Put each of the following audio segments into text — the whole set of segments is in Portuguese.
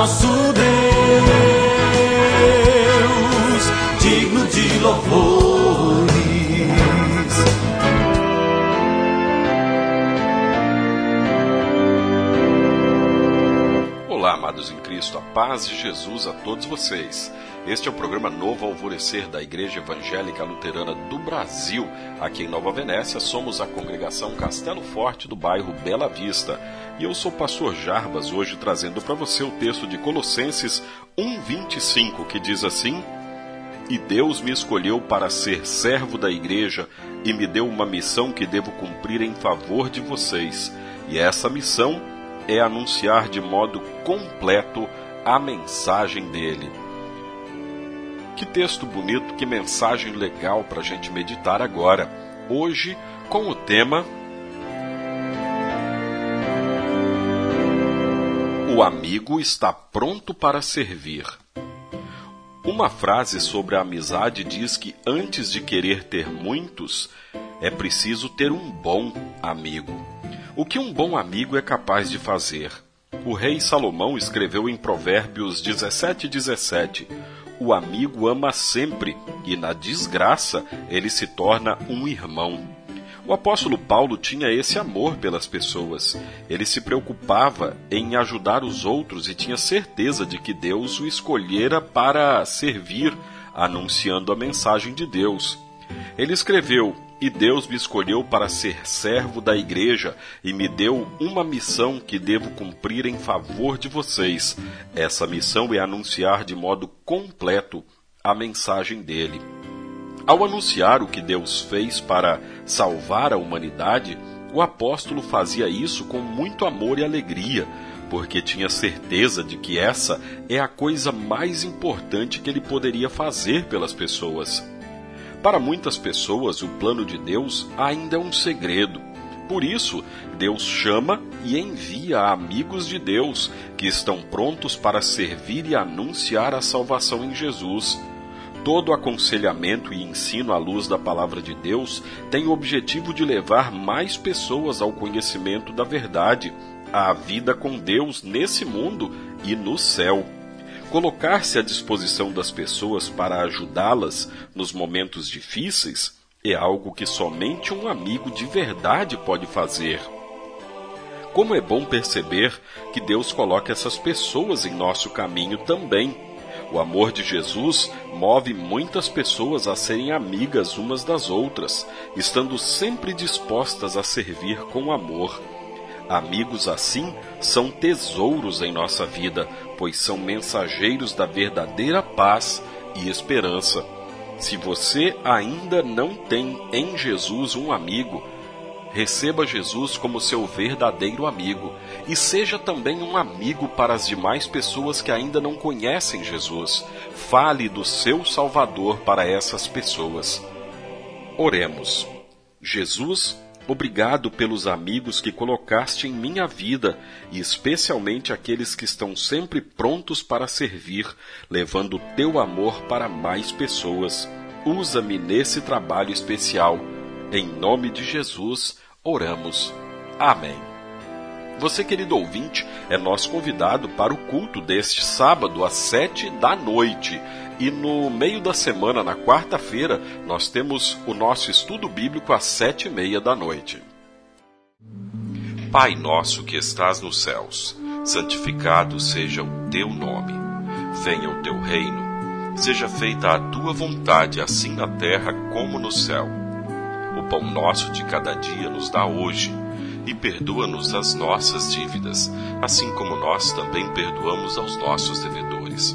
nosso Deus, digno de louvores. Olá, amados em Cristo, a paz de Jesus a todos vocês. Este é o programa Novo Alvorecer da Igreja Evangélica Luterana do Brasil. Aqui em Nova Venécia, somos a congregação Castelo Forte do bairro Bela Vista. E eu sou o pastor Jarbas, hoje trazendo para você o texto de Colossenses 1:25, que diz assim: E Deus me escolheu para ser servo da igreja e me deu uma missão que devo cumprir em favor de vocês. E essa missão é anunciar de modo completo a mensagem dele. Que texto bonito, que mensagem legal para a gente meditar agora. Hoje, com o tema O amigo está pronto para servir. Uma frase sobre a amizade diz que antes de querer ter muitos, é preciso ter um bom amigo. O que um bom amigo é capaz de fazer? O rei Salomão escreveu em Provérbios 17, 17: O amigo ama sempre, e na desgraça ele se torna um irmão. O apóstolo Paulo tinha esse amor pelas pessoas. Ele se preocupava em ajudar os outros e tinha certeza de que Deus o escolhera para servir, anunciando a mensagem de Deus. Ele escreveu: E Deus me escolheu para ser servo da igreja e me deu uma missão que devo cumprir em favor de vocês. Essa missão é anunciar de modo completo a mensagem dele. Ao anunciar o que Deus fez para salvar a humanidade, o apóstolo fazia isso com muito amor e alegria, porque tinha certeza de que essa é a coisa mais importante que ele poderia fazer pelas pessoas. Para muitas pessoas, o plano de Deus ainda é um segredo. Por isso, Deus chama e envia amigos de Deus que estão prontos para servir e anunciar a salvação em Jesus. Todo aconselhamento e ensino à luz da palavra de Deus tem o objetivo de levar mais pessoas ao conhecimento da verdade, à vida com Deus nesse mundo e no céu. Colocar-se à disposição das pessoas para ajudá-las nos momentos difíceis é algo que somente um amigo de verdade pode fazer. Como é bom perceber que Deus coloca essas pessoas em nosso caminho também o amor de Jesus move muitas pessoas a serem amigas umas das outras, estando sempre dispostas a servir com amor. Amigos assim são tesouros em nossa vida, pois são mensageiros da verdadeira paz e esperança. Se você ainda não tem em Jesus um amigo, Receba Jesus como seu verdadeiro amigo e seja também um amigo para as demais pessoas que ainda não conhecem Jesus. Fale do seu Salvador para essas pessoas. Oremos. Jesus, obrigado pelos amigos que colocaste em minha vida e especialmente aqueles que estão sempre prontos para servir, levando o teu amor para mais pessoas. Usa-me nesse trabalho especial. Em nome de Jesus, oramos. Amém. Você, querido ouvinte, é nosso convidado para o culto deste sábado às sete da noite. E no meio da semana, na quarta-feira, nós temos o nosso estudo bíblico às sete e meia da noite. Pai nosso que estás nos céus, santificado seja o teu nome. Venha o teu reino. Seja feita a tua vontade, assim na terra como no céu. O pão nosso de cada dia nos dá hoje, e perdoa-nos as nossas dívidas, assim como nós também perdoamos aos nossos devedores.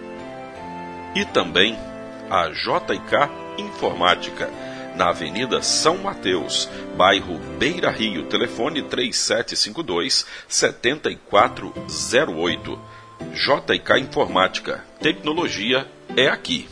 E também a JK Informática, na Avenida São Mateus, bairro Beira Rio. Telefone 3752-7408. JK Informática. Tecnologia é aqui.